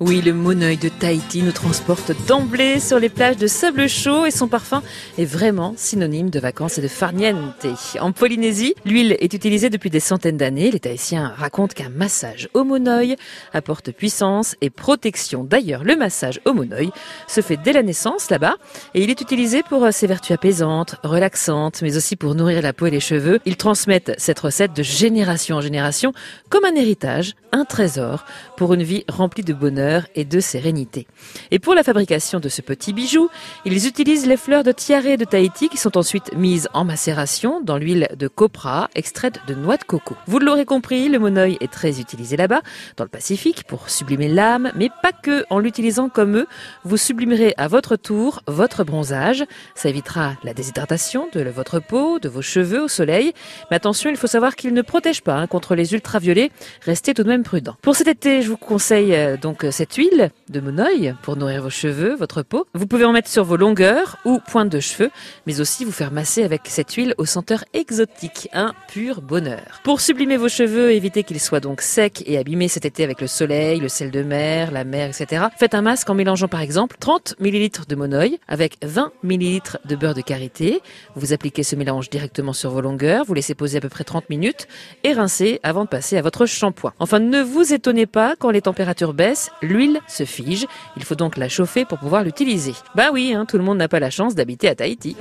Oui, le Monoeil de Tahiti nous transporte d'emblée sur les plages de sable chaud et son parfum est vraiment synonyme de vacances et de farniente. En Polynésie, l'huile est utilisée depuis des centaines d'années. Les Tahitiens racontent qu'un massage au Monoeil apporte puissance et protection. D'ailleurs, le massage au Monoeil se fait dès la naissance là-bas et il est utilisé pour ses vertus apaisantes, relaxantes, mais aussi pour nourrir la peau et les cheveux. Ils transmettent cette recette de génération en génération comme un héritage, un trésor pour une vie remplie de bonheur et de sérénité. Et pour la fabrication de ce petit bijou, ils utilisent les fleurs de tiare de Tahiti qui sont ensuite mises en macération dans l'huile de copra extraite de noix de coco. Vous l'aurez compris, le monoeil est très utilisé là-bas, dans le Pacifique, pour sublimer l'âme, mais pas que. En l'utilisant comme eux, vous sublimerez à votre tour votre bronzage. Ça évitera la déshydratation de votre peau, de vos cheveux au soleil. Mais attention, il faut savoir qu'il ne protège pas hein, contre les ultraviolets. Restez tout de même prudent. Pour cet été, je vous conseille euh, donc cette huile de monoeil pour nourrir vos cheveux, votre peau. Vous pouvez en mettre sur vos longueurs ou pointes de cheveux, mais aussi vous faire masser avec cette huile au senteur exotique, un pur bonheur. Pour sublimer vos cheveux, évitez qu'ils soient donc secs et abîmés cet été avec le soleil, le sel de mer, la mer, etc. Faites un masque en mélangeant par exemple 30 ml de monoeil avec 20 ml de beurre de karité. Vous appliquez ce mélange directement sur vos longueurs, vous laissez poser à peu près 30 minutes et rincez avant de passer à votre shampoing. Enfin, ne vous étonnez pas quand les températures baissent, l'huile se il faut donc la chauffer pour pouvoir l'utiliser. Bah oui, hein, tout le monde n'a pas la chance d'habiter à Tahiti.